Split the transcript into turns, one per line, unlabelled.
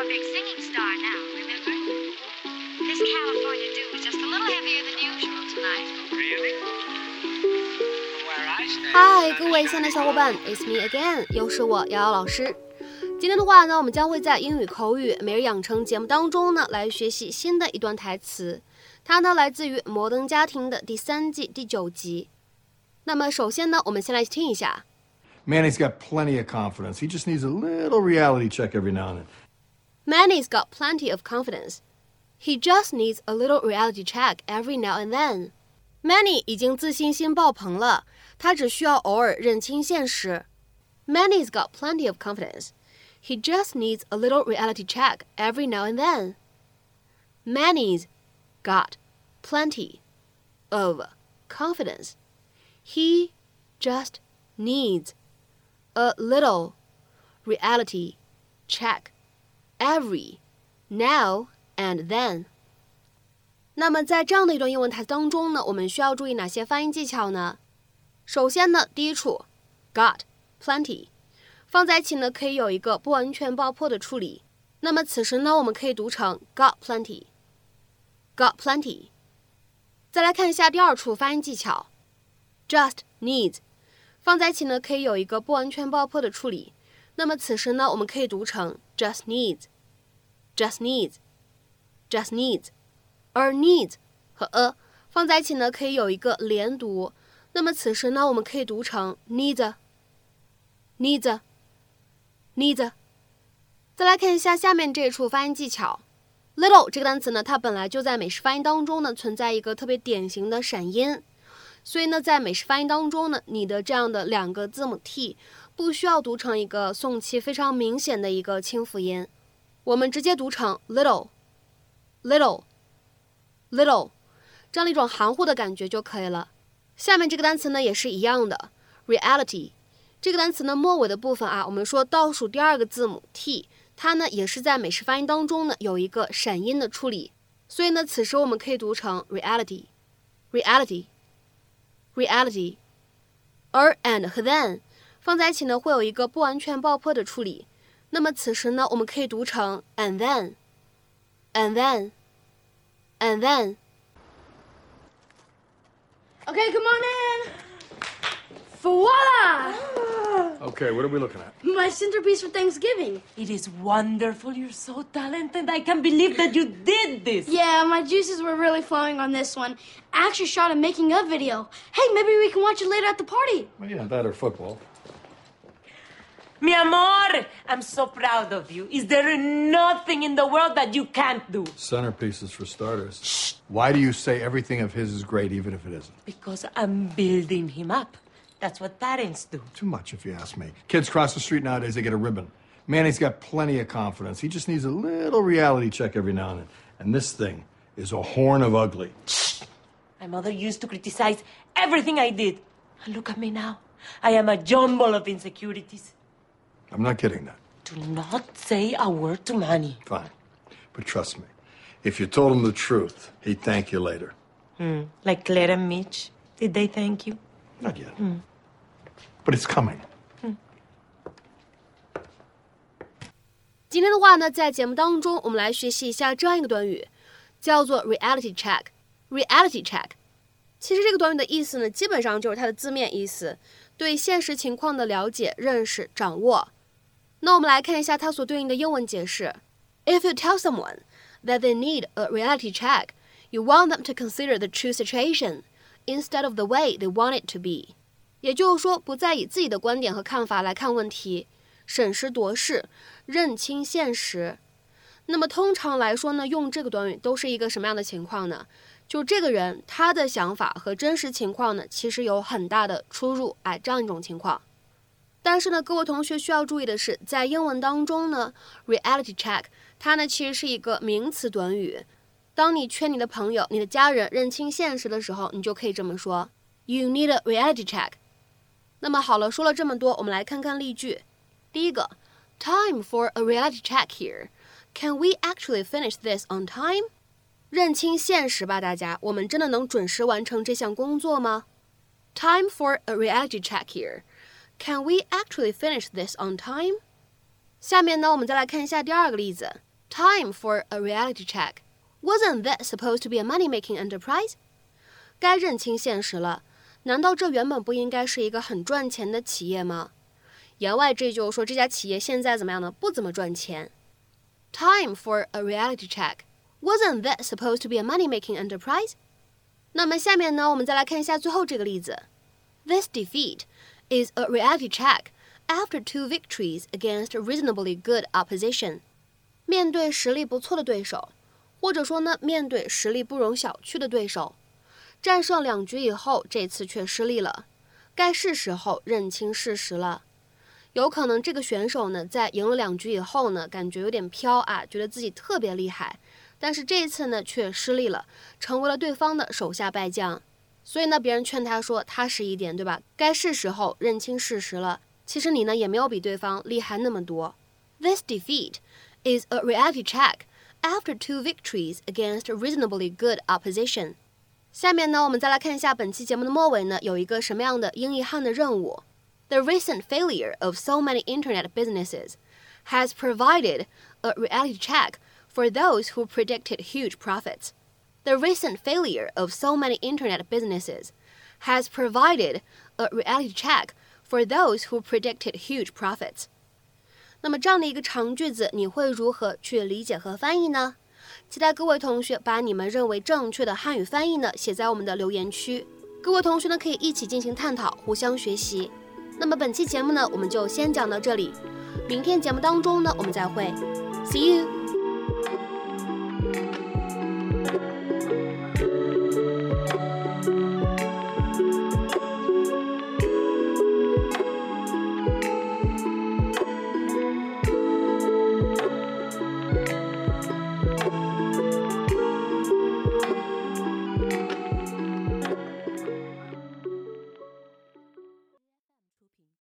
our big singing star now, remember? This California dew was just a little heavier than usual tonight.
Really? From where I stand,
嗨，各位亲爱的小伙伴，It's me again，又是我瑶瑶老师。今天的话呢，我们将会在英语口语每日养成节目当中呢，来学习新的一段台词。它呢来自于《摩登家庭》的第三季第九集。那么首先呢，我们先来听一下。
Manny's got plenty of confidence. He just needs a little reality check every now and then.
Manny's got plenty of confidence. He just needs a little reality check every now and then. Manny 已经自信心爆棚了，他只需要偶尔认清现实。Manny's got plenty of confidence. He just needs a little reality check every now and then. Manny's got plenty of confidence. He just needs a little reality check every now and then。那么在这样的一段英文台词当中呢，我们需要注意哪些发音技巧呢？首先呢，第一处 got plenty 放在一起呢，可以有一个不完全爆破的处理。那么此时呢，我们可以读成 got plenty，got plenty。再来看一下第二处发音技巧，just needs 放在一起呢，可以有一个不完全爆破的处理。那么此时呢，我们可以读成 just needs Just needs，just needs。而 needs 和 a 放在一起呢，可以有一个连读。那么此时呢，我们可以读成 needs，needs，needs。再来看一下下面这一处发音技巧，little 这个单词呢，它本来就在美式发音当中呢存在一个特别典型的闪音。所以呢，在美式发音当中呢，你的这样的两个字母 t 不需要读成一个送气非常明显的一个清辅音，我们直接读成 little，little，little，这样的一种含糊的感觉就可以了。下面这个单词呢也是一样的，reality 这个单词呢末尾的部分啊，我们说倒数第二个字母 t，它呢也是在美式发音当中呢有一个闪音的处理，所以呢此时我们可以读成 reality，reality。reality，而 and 和 then 放在一起呢，会有一个不完全爆破的处理。那么此时呢，我们可以读成 and then，and then，and then。
Okay, come on in. Voila!
Okay, what are we looking at?
My centerpiece for Thanksgiving.
It is wonderful. You're so talented. I can't believe that you did this.
Yeah, my juices were really flowing on this one. I actually shot a making of video. Hey, maybe we can watch it later at the party.
Well, yeah, that or football.
Mi amor, I'm so proud of you. Is there nothing in the world that you can't do?
Centerpieces for starters. Why do you say everything of his is great even if it isn't?
Because I'm building him up. That's what parents do.
Too much, if you ask me. Kids cross the street nowadays, they get a ribbon. Manny's got plenty of confidence. He just needs a little reality check every now and then. And this thing is a horn of ugly.
My mother used to criticize everything I did. And look at me now. I am a jumble of insecurities.
I'm not kidding that.
Do not say a word to Manny.
Fine. But trust me, if you told him the truth, he'd thank you later.
Like Claire and Mitch. Did they thank you?
Not yet. But it's coming.
今天的话呢，在节目当中，我们来学习一下这样一个短语，叫做 reality check。reality check，其实这个短语的意思呢，基本上就是它的字面意思，对现实情况的了解、认识、掌握。 那我们来看一下它所对应的英文解释：If you tell someone that they need a reality check, you want them to consider the true situation instead of the way they want it to be。也就是说，不再以自己的观点和看法来看问题，审时度势，认清现实。那么通常来说呢，用这个短语都是一个什么样的情况呢？就这个人他的想法和真实情况呢，其实有很大的出入，哎，这样一种情况。但是呢，各位同学需要注意的是，在英文当中呢，reality check 它呢其实是一个名词短语。当你劝你的朋友、你的家人认清现实的时候，你就可以这么说：You need a reality check。那么好了，说了这么多，我们来看看例句。第一个，Time for a reality check here. Can we actually finish this on time? 认清现实吧，大家，我们真的能准时完成这项工作吗？Time for a reality check here. Can we actually finish this on time? 下面呢，我们再来看一下第二个例子。 Time for a reality check. Wasn't that supposed to be a money-making enterprise? 该认清现实了。难道这原本不应该是一个很赚钱的企业吗？言外之意就是说这家企业现在怎么样呢？不怎么赚钱。Time for a reality check. Wasn't that supposed to be a money-making enterprise? 那么下面呢，我们再来看一下最后这个例子。This defeat is a reality check after two victories against reasonably good opposition. 面对实力不错的对手，或者说呢，面对实力不容小觑的对手。战胜两局以后，这次却失利了，该是时候认清事实了。有可能这个选手呢，在赢了两局以后呢，感觉有点飘啊，觉得自己特别厉害，但是这一次呢，却失利了，成为了对方的手下败将。所以呢，别人劝他说踏实一点，对吧？该是时候认清事实了。其实你呢，也没有比对方厉害那么多。This defeat is a reality check after two victories against reasonably good opposition. 下面呢，我们再来看一下本期节目的末尾呢，有一个什么样的英译汉的任务？The recent failure of so many internet businesses has provided a reality check for those who predicted huge profits. The recent failure of so many internet businesses has provided a reality check for those who predicted huge profits. 那么这样的一个长句子，你会如何去理解和翻译呢？期待各位同学把你们认为正确的汉语翻译呢写在我们的留言区，各位同学呢可以一起进行探讨，互相学习。那么本期节目呢我们就先讲到这里，明天节目当中呢我们再会，See you。